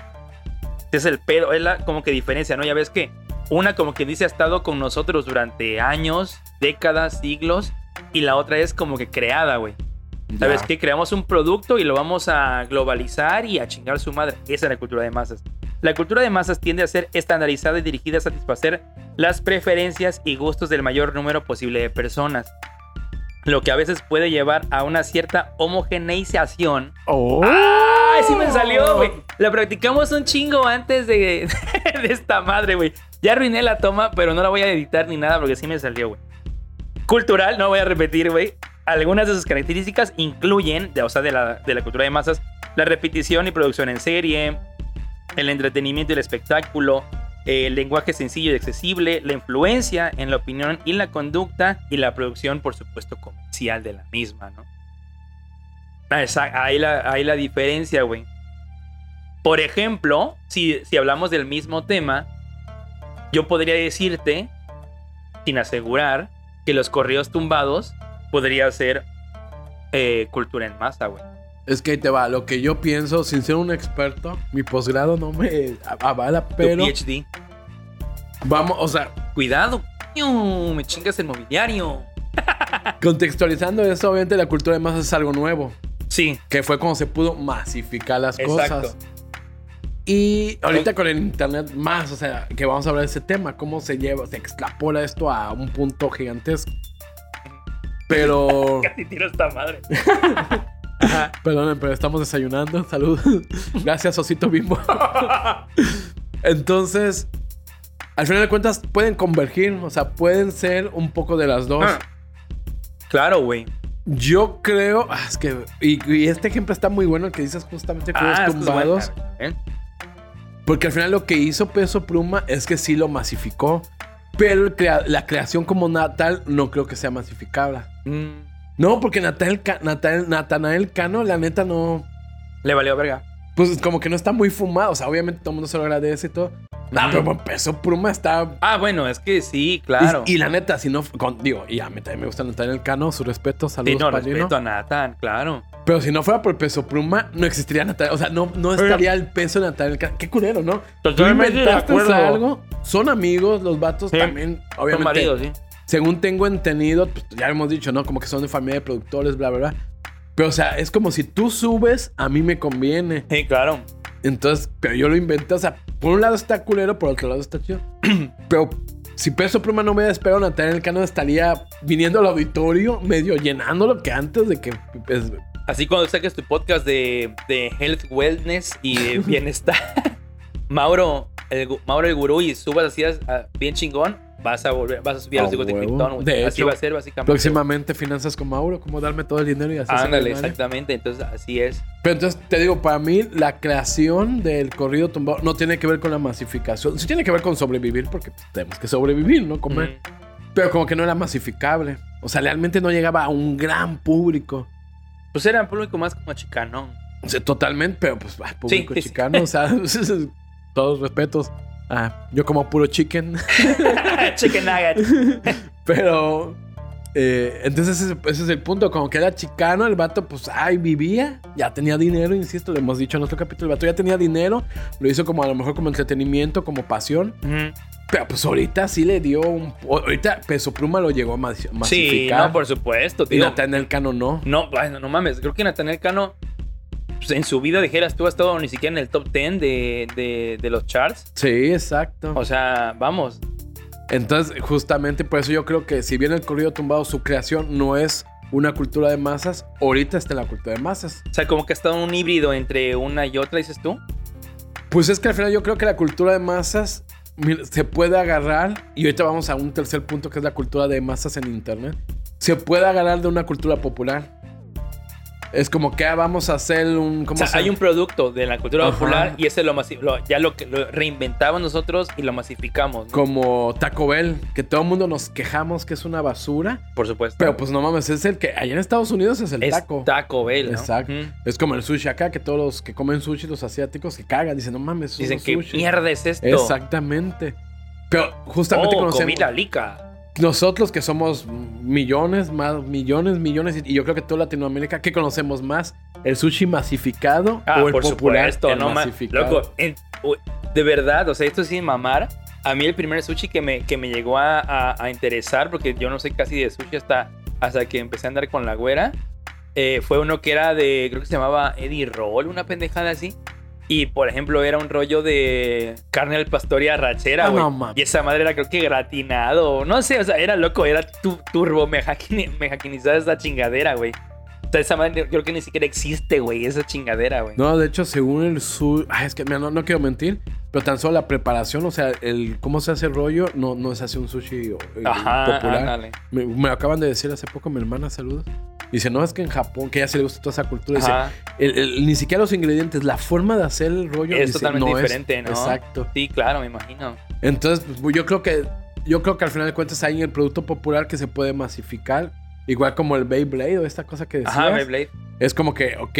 Speaker 1: Este es el pedo, es la como que diferencia, ¿no? Ya ves que una como que dice ha estado con nosotros durante años, décadas, siglos, y la otra es como que creada, güey. ¿Sabes qué? Creamos un producto y lo vamos a globalizar y a chingar su madre. Esa es la cultura de masas. La cultura de masas tiende a ser estandarizada y dirigida a satisfacer las preferencias y gustos del mayor número posible de personas. Lo que a veces puede llevar a una cierta homogeneización.
Speaker 2: Oh.
Speaker 1: ¡Ay, sí me salió, güey! La practicamos un chingo antes de, de esta madre, güey. Ya arruiné la toma, pero no la voy a editar ni nada porque sí me salió, güey. Cultural, no voy a repetir, güey. Algunas de sus características incluyen, de, o sea, de la, de la cultura de masas, la repetición y producción en serie, el entretenimiento y el espectáculo, el lenguaje sencillo y accesible, la influencia en la opinión y la conducta y la producción, por supuesto, comercial de la misma, ¿no? Ah, Ahí la, ahí la diferencia, güey. Por ejemplo, si, si hablamos del mismo tema, yo podría decirte, sin asegurar, que los correos tumbados podría ser eh, cultura en masa, güey.
Speaker 2: Es que ahí te va. Lo que yo pienso, sin ser un experto, mi posgrado no me avala,
Speaker 1: Tu
Speaker 2: pero
Speaker 1: PhD.
Speaker 2: vamos, o sea,
Speaker 1: Cuidado, me chingas el mobiliario.
Speaker 2: contextualizando eso, obviamente la cultura de masas es algo nuevo.
Speaker 1: Sí,
Speaker 2: Que fue como se pudo masificar las
Speaker 1: exacto.
Speaker 2: cosas. Y ahorita con el internet más, o sea, que vamos a hablar de ese tema, cómo se lleva, se extrapola esto a un punto gigantesco. Pero,
Speaker 1: Casi tiro esta madre.
Speaker 2: perdonen, pero estamos desayunando. Salud. Gracias, Osito Bimbo. Entonces, al final de cuentas, pueden convergir, o sea, pueden ser un poco de las dos.
Speaker 1: Ah. Claro, güey.
Speaker 2: Yo creo, ah, es que, y, y este ejemplo está muy bueno, el que dices justamente que
Speaker 1: Ah, es
Speaker 2: tumbados.
Speaker 1: bueno, ¿eh?
Speaker 2: Porque al final lo que hizo Peso Pluma es que sí lo masificó. Pero crea- la creación como Natal no creo que sea masificable.
Speaker 1: Mm,
Speaker 2: No, porque Natal, Ca- Natal- Natanael Cano, la neta, no.
Speaker 1: le valió verga.
Speaker 2: Pues como que no está muy fumado. O sea, obviamente todo el mundo se lo agradece y todo. Nah,
Speaker 1: Mm.
Speaker 2: pero bueno, Peso Pluma está.
Speaker 1: Ah, bueno, es que sí, claro.
Speaker 2: Y, y la neta, si no. con- digo, y a mí también me gusta Natanael Cano, su respeto,
Speaker 1: Sí,
Speaker 2: saludos,
Speaker 1: no,
Speaker 2: padrino.
Speaker 1: respeto a Nathan, claro.
Speaker 2: Pero si no fuera por Peso Pluma, no existiría Natal. O sea, no, no estaría el peso de Natanael Cano. Qué culero, ¿no? Tú
Speaker 1: Totalmente de
Speaker 2: inventaste
Speaker 1: acuerdo.
Speaker 2: algo. Son amigos, los vatos
Speaker 1: Sí.
Speaker 2: también.
Speaker 1: Son
Speaker 2: Obviamente.
Speaker 1: maridos, sí.
Speaker 2: Según tengo entendido, pues ya hemos dicho, ¿no? Como que son de familia de productores, bla, bla, bla. Pero, o sea, es como si tú subes, a mí me conviene.
Speaker 1: Sí, claro.
Speaker 2: Entonces, pero yo lo inventé. O sea, por un lado está culero, por otro lado está chido. pero si Peso Pluma no me esperado, Natalia el Cano estaría viniendo al auditorio, medio llenándolo que antes de que. pues,
Speaker 1: Así cuando saques tu podcast de, de health, wellness y de bienestar, Mauro, el, Mauro el gurú y subas así a- bien chingón, vas a volver, vas a subir a los hijos de. Krypton.
Speaker 2: De
Speaker 1: Así
Speaker 2: hecho,
Speaker 1: va a ser básicamente.
Speaker 2: próximamente finanzas con Mauro, como darme todo el dinero y así. se
Speaker 1: Ándale, exactamente. Entonces, así es.
Speaker 2: Pero entonces te digo, para mí la creación del corrido tumbado no tiene que ver con la masificación. Sí tiene que ver con sobrevivir, porque pues, tenemos que sobrevivir, ¿no? Comer.
Speaker 1: Mm.
Speaker 2: Pero como que no era masificable. O sea, realmente no llegaba a un gran público.
Speaker 1: Pues era un público más como chicano.
Speaker 2: O sea, totalmente, pero pues público
Speaker 1: Sí, sí, sí.
Speaker 2: chicano, o sea, todos respetos. Ah, yo como puro chicken.
Speaker 1: Chicken nugget.
Speaker 2: Pero eh, entonces ese, ese es el punto. Como que era chicano, el vato, pues, ay, vivía, ya tenía dinero, insisto, lo hemos dicho en otro capítulo. El vato ya tenía dinero, lo hizo como a lo mejor como entretenimiento, como pasión. Pero pues ahorita sí le dio un. Ahorita Peso Pluma lo llegó a mas-
Speaker 1: Sí,
Speaker 2: masificar.
Speaker 1: no, por supuesto,
Speaker 2: y
Speaker 1: tío.
Speaker 2: Nathaniel Cano no.
Speaker 1: No, bueno, no mames. Creo que Nathaniel Cano, pues, en su vida, dijeras tú, ha estado ni siquiera en el top 10 de, de, de los charts.
Speaker 2: Sí, exacto.
Speaker 1: O sea, vamos.
Speaker 2: Entonces, justamente por eso yo creo que si bien el corrido tumbado, su creación no es una cultura de masas, ahorita está en la cultura de masas.
Speaker 1: O sea, como que ha estado un híbrido entre una y otra, dices tú.
Speaker 2: Pues es que al final yo creo que la cultura de masas se puede agarrar, y ahorita vamos a un tercer punto que es la cultura de masas en internet. Se puede agarrar de una cultura popular. Es como que ah, vamos a hacer un. ¿cómo
Speaker 1: O sea,
Speaker 2: se-
Speaker 1: hay un producto de la cultura
Speaker 2: Ajá.
Speaker 1: popular y ese lo, lo- ya lo, lo reinventamos nosotros y lo masificamos. ¿no?
Speaker 2: Como Taco Bell, que todo el mundo nos quejamos que es una basura.
Speaker 1: Por supuesto.
Speaker 2: Pero pues no mames, es el que allá en Estados Unidos es el
Speaker 1: es
Speaker 2: taco.
Speaker 1: Taco Bell, ¿no?
Speaker 2: Exacto. Es como el sushi acá, que todos los que comen sushi, los asiáticos, que cagan. Dicen, no mames,
Speaker 1: Dicen, ¿qué
Speaker 2: sushi.
Speaker 1: mierda es esto?
Speaker 2: Exactamente. Pero justamente
Speaker 1: oh,
Speaker 2: conocemos.
Speaker 1: comida lica.
Speaker 2: Nosotros que somos millones, más millones, millones, y yo creo que toda Latinoamérica, ¿qué conocemos más? ¿El sushi masificado
Speaker 1: Ah,
Speaker 2: o el
Speaker 1: por
Speaker 2: popular?
Speaker 1: supuesto,
Speaker 2: el
Speaker 1: no ma-
Speaker 2: masificado?
Speaker 1: Loco, en- de verdad, o sea, esto sin mamar. A mí el primer sushi que me, que me llegó a, a- a interesar, porque yo no sé casi de sushi hasta, hasta que empecé a andar con la güera, eh, fue uno que era de, creo que se llamaba Eddie Roll, una pendejada así. Y por ejemplo, era un rollo de carne al pastor y arrachera,
Speaker 2: Ah,
Speaker 1: güey.
Speaker 2: no
Speaker 1: y esa madre era, creo que gratinado, no sé, o sea, era loco, era tu, turbo mejaquini- mejaquinizada esa chingadera, güey. O sea, esa madre creo que ni siquiera existe, güey, esa chingadera, güey.
Speaker 2: No, de hecho, según el sushi. Ay, es que mira, no, no quiero mentir, pero tan solo la preparación, o sea, el cómo se hace el rollo, no, no se hace un sushi eh,
Speaker 1: Ajá,
Speaker 2: popular. Me, me lo acaban de decir hace poco mi hermana, saludos. Dice, no, es que en Japón, que ya se le gusta toda esa cultura, dice,
Speaker 1: Ajá.
Speaker 2: el- el- ni siquiera los ingredientes, la forma de hacer el rollo
Speaker 1: Es
Speaker 2: dice,
Speaker 1: totalmente
Speaker 2: no
Speaker 1: diferente, ¿no?
Speaker 2: Exacto.
Speaker 1: Sí, claro, me imagino.
Speaker 2: Entonces, pues, yo creo que yo creo que al final de cuentas hay en el producto popular que se puede masificar, igual como el Beyblade o esta cosa que decías.
Speaker 1: Ajá, Beyblade.
Speaker 2: Es como que, ok,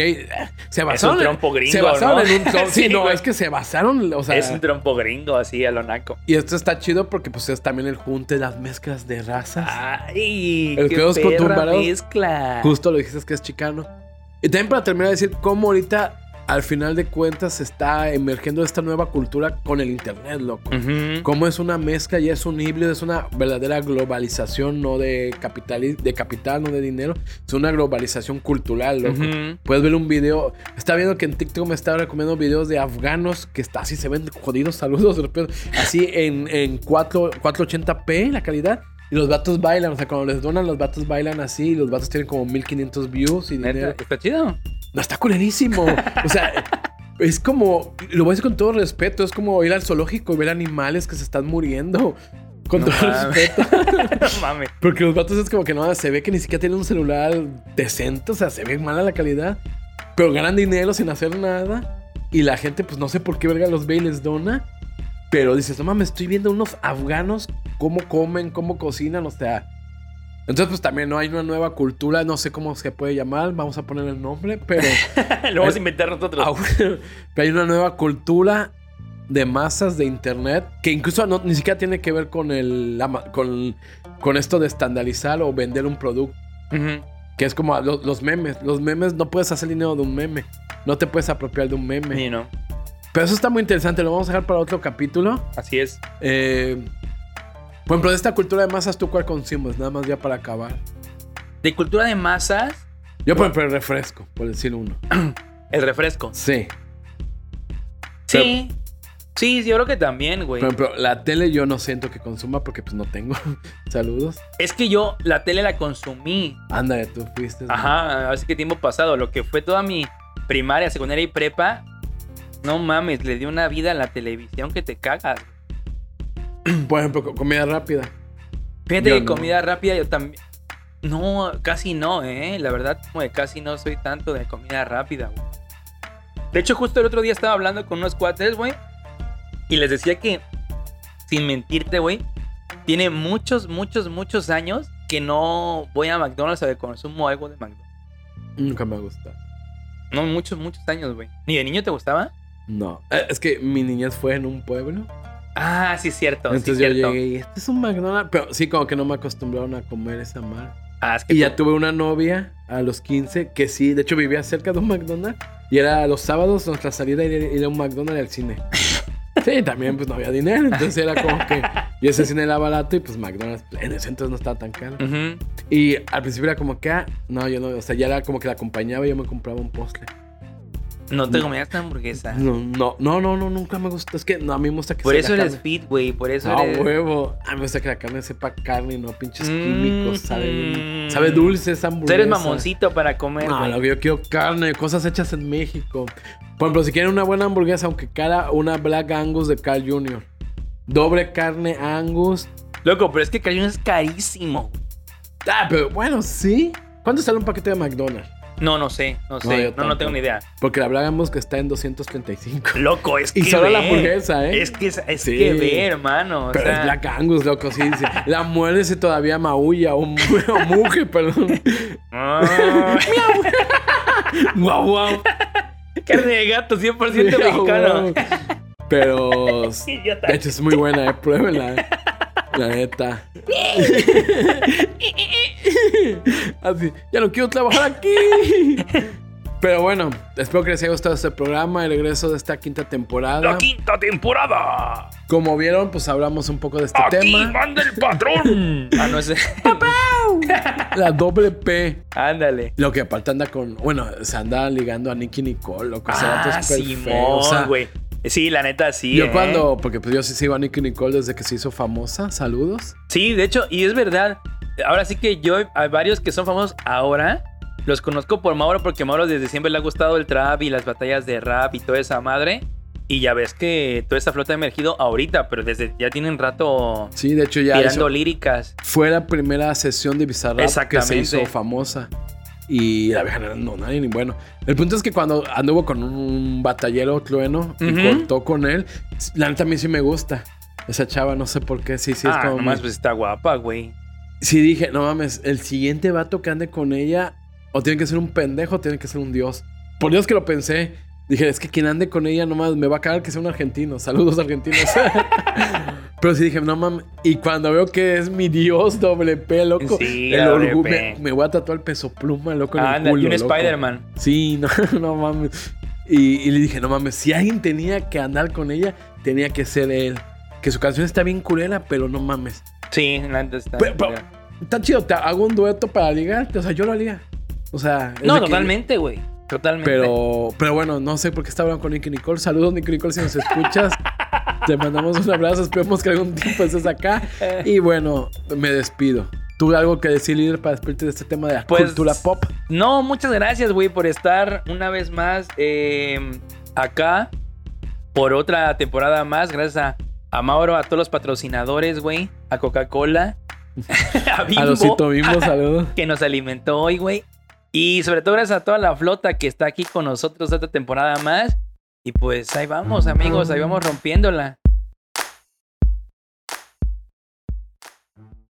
Speaker 2: se
Speaker 1: Es
Speaker 2: basaron,
Speaker 1: un trompo gringo,
Speaker 2: se basaron
Speaker 1: ¿no?
Speaker 2: en un trompo. sí,
Speaker 1: Sí,
Speaker 2: no,
Speaker 1: güey.
Speaker 2: es que se basaron, o sea,
Speaker 1: es un trompo gringo, así, a lo naco.
Speaker 2: y esto está chido porque pues es también el junte de las mezclas de razas.
Speaker 1: ¡Ay!
Speaker 2: El
Speaker 1: qué perra mezcla!
Speaker 2: Justo lo dijiste que es chicano. Y también para terminar de decir cómo ahorita, al final de cuentas, se está emergiendo esta nueva cultura con el internet, loco.
Speaker 1: Ujú.
Speaker 2: Cómo es una mezcla, ya es un híbrido, es una verdadera globalización, no de capital, de capital, no de dinero, es una globalización cultural, loco.
Speaker 1: Ujú.
Speaker 2: Puedes ver un video. Está viendo que en TikTok me estaba recomendando videos de afganos que está así, se ven jodidos, saludos, así en, en 4, 480p la calidad. Y los vatos bailan, o sea, cuando les donan, los vatos bailan así. Y los vatos tienen como 1500 views y dinero.
Speaker 1: ¿Está chido?
Speaker 2: No, está culerísimo. O sea, es como, lo voy a decir con todo respeto, es como ir al zoológico y ver animales que se están muriendo. Con
Speaker 1: No
Speaker 2: todo
Speaker 1: mames.
Speaker 2: respeto.
Speaker 1: no mames.
Speaker 2: Porque los vatos es como que no, se ve que ni siquiera tienen un celular decente, o sea, se ve mala la calidad. Pero ganan dinero sin hacer nada. Y la gente, pues no sé por qué verga los ve y les dona. Pero dices, no mames, estoy viendo unos afganos cómo comen, cómo cocinan, o sea. Entonces, pues también no hay una nueva cultura, no sé cómo se puede llamar, vamos a poner el nombre, pero,
Speaker 1: lo vamos a inventar nosotros.
Speaker 2: Pero hay una nueva cultura de masas de internet que incluso no- ni siquiera tiene que ver con el con, con esto de estandarizar o vender un producto. Que es como lo- los memes. Los memes no puedes hacer dinero de un meme. No te puedes apropiar de un meme.
Speaker 1: Sí, ¿no?
Speaker 2: Pero eso está muy interesante. Lo vamos a dejar para otro capítulo.
Speaker 1: Así es.
Speaker 2: Eh, por ejemplo, de esta cultura de masas, ¿tú cuál consumes? Nada más ya para acabar.
Speaker 1: De cultura de masas,
Speaker 2: Yo, por ejemplo, el refresco, por decir uno.
Speaker 1: el refresco.
Speaker 2: Sí.
Speaker 1: Sí. Sí, yo creo que también, güey.
Speaker 2: Por ejemplo, la tele yo no siento que consuma porque pues no tengo. Saludos.
Speaker 1: Es que yo la tele la consumí.
Speaker 2: Ándale, tú fuiste.
Speaker 1: Ajá, así que tiempo pasado. Lo que fue toda mi primaria, secundaria y prepa. No mames, le dio una vida a la televisión que te cagas.
Speaker 2: Por ejemplo, co- comida rápida.
Speaker 1: Fíjate
Speaker 2: Yo
Speaker 1: que
Speaker 2: no.
Speaker 1: comida rápida yo también. No, casi no, ¿eh? La verdad, como de casi no soy tanto de comida rápida, güey. De hecho, justo el otro día estaba hablando con unos cuates, güey. Y les decía que, sin mentirte, güey, tiene muchos, muchos, muchos años que no voy a McDonald's a que consumo algo de McDonald's.
Speaker 2: Nunca me gusta.
Speaker 1: No, muchos, muchos años, güey. ¿Ni de niño te gustaba?
Speaker 2: No. Eh, Es que mi niñez fue en un pueblo.
Speaker 1: Ah, sí, cierto.
Speaker 2: Entonces
Speaker 1: sí,
Speaker 2: yo
Speaker 1: cierto.
Speaker 2: llegué y este es un McDonald's. Pero sí, como que no me acostumbraron a comer esa mal.
Speaker 1: Ah, es que
Speaker 2: Y ya tuve una novia a los 15 que sí, de hecho vivía cerca de un McDonald's. Y era los sábados nuestra salida ir, ir a un McDonald's al cine. Sí, también pues no había dinero. Entonces era como que. Y ese cine era barato y pues McDonald's en ese entonces no estaba tan caro. Y al principio era como que, ah, no, yo no, o sea, ya era como que la acompañaba y yo me compraba un postre.
Speaker 1: No te comías esta hamburguesa.
Speaker 2: No, no, no, no, no, nunca me gustó. Es que no, a mí me gusta que
Speaker 1: Por
Speaker 2: sea
Speaker 1: eso
Speaker 2: la
Speaker 1: eres
Speaker 2: carne.
Speaker 1: fit, güey. Por eso
Speaker 2: No,
Speaker 1: eres.
Speaker 2: huevo. A mí me gusta que la carne sepa carne y no pinches
Speaker 1: Mm,
Speaker 2: químicos. Sabe,
Speaker 1: mm.
Speaker 2: sabe dulce esa
Speaker 1: Tú
Speaker 2: hamburguesa.
Speaker 1: eres mamoncito para comer,
Speaker 2: No, lo que yo quiero carne, cosas hechas en México. Por ejemplo, si quieren una buena hamburguesa, aunque cara, una Black Angus de Carl Jr. Doble carne Angus.
Speaker 1: Loco, pero es que Cayón es carísimo.
Speaker 2: Ah, pero bueno, sí. ¿Cuánto sale un paquete de McDonald's?
Speaker 1: No, no sé, no sé. No, no, tengo ni idea.
Speaker 2: Porque la hablamos que está en 235.
Speaker 1: Loco, es
Speaker 2: Y
Speaker 1: que
Speaker 2: solo la hamburguesa, ¿eh?
Speaker 1: Es que es,
Speaker 2: Sí.
Speaker 1: que ver, hermano. o
Speaker 2: Pero
Speaker 1: sea,
Speaker 2: es Black Angus, loco, sí. sí. La muerde se todavía maulla o, o muge, perdón.
Speaker 1: ah,
Speaker 2: Guau, guau.
Speaker 1: carne de gato, 100%
Speaker 2: Sí,
Speaker 1: mexicano.
Speaker 2: Pero de hecho es muy buena, eh. Pruébenla. eh. La neta. Así, ya no quiero trabajar aquí. Pero bueno, espero que les haya gustado este programa, el regreso de esta quinta temporada.
Speaker 1: La quinta temporada.
Speaker 2: Como vieron, pues hablamos un poco de este
Speaker 1: Aquí
Speaker 2: tema.
Speaker 1: manda el patrón. ah, no sé.
Speaker 2: La doble P.
Speaker 1: Ándale.
Speaker 2: Lo que aparte anda con. Bueno, se anda ligando a Nicky Nicole, loco.
Speaker 1: Ah, Simón,
Speaker 2: feo, o sea,
Speaker 1: güey. Sí, la neta, sí.
Speaker 2: Yo
Speaker 1: ¿eh?
Speaker 2: cuando. Porque pues yo sí sigo a Nicky Nicole desde que se hizo famosa. Saludos.
Speaker 1: Sí, de hecho, y es verdad. Ahora sí que yo, hay varios que son famosos ahora. Los conozco por Mauro porque Mauro desde siempre le ha gustado el trap y las batallas de rap y toda esa madre. Y ya ves que toda esta flota ha emergido ahorita, pero desde ya tienen rato
Speaker 2: Sí, de hecho ya.
Speaker 1: tirando líricas.
Speaker 2: fue la primera sesión de Bizarrap que se hizo famosa. Y la vieja no nadie ni bueno. El punto es que cuando anduvo con un batallero trueno y
Speaker 1: Ujú.
Speaker 2: cortó con él, la neta a mí sí me gusta. Esa chava, no sé por qué, sí, sí, es
Speaker 1: ah,
Speaker 2: como.
Speaker 1: nomás
Speaker 2: muy-
Speaker 1: pues está guapa, güey.
Speaker 2: Sí dije, no mames, el siguiente vato que ande con ella, o tiene que ser un pendejo, o tiene que ser un dios. Por Dios que lo pensé. Dije, es que quien ande con ella nomás me va a cagar que sea un argentino. Saludos argentinos. Pero sí dije, no mames. Y cuando veo que es mi dios doble P, loco.
Speaker 1: Sí,
Speaker 2: el
Speaker 1: doble
Speaker 2: orgu-
Speaker 1: P.
Speaker 2: me, me voy a tatuar el peso pluma, loco, en el
Speaker 1: Anda,
Speaker 2: culo,
Speaker 1: y un. Spider-Man.
Speaker 2: Sí, no, no mames. Y, y le dije, no mames, si alguien tenía que andar con ella, tenía que ser él. Que su canción está bien culera, pero no mames.
Speaker 1: Sí, la neta está.
Speaker 2: Pero- pero- Está chido, te hago un dueto para ligarte. O sea, yo lo haría. O sea,
Speaker 1: no, totalmente, güey. Totalmente.
Speaker 2: Pero, pero bueno, no sé por qué está hablando con Nicky Nicole. Saludos, Nicky Nicole, si nos escuchas. Te mandamos un abrazo. Esperemos que algún tiempo estés acá. Y bueno, me despido. ¿Tú algo que decir, líder, para despedirte de este tema de la
Speaker 1: Pues-
Speaker 2: cultura pop?
Speaker 1: No, muchas gracias, güey, por estar una vez más eh, acá. Por otra temporada más. Gracias a, a Mauro, a todos los patrocinadores, güey. A Coca-Cola. a Bimbo.
Speaker 2: A Losito Bimbo, saludos.
Speaker 1: que nos alimentó hoy, güey. Y sobre todo gracias a toda la flota que está aquí con nosotros esta temporada más. Y pues ahí vamos, amigos, ahí vamos rompiéndola.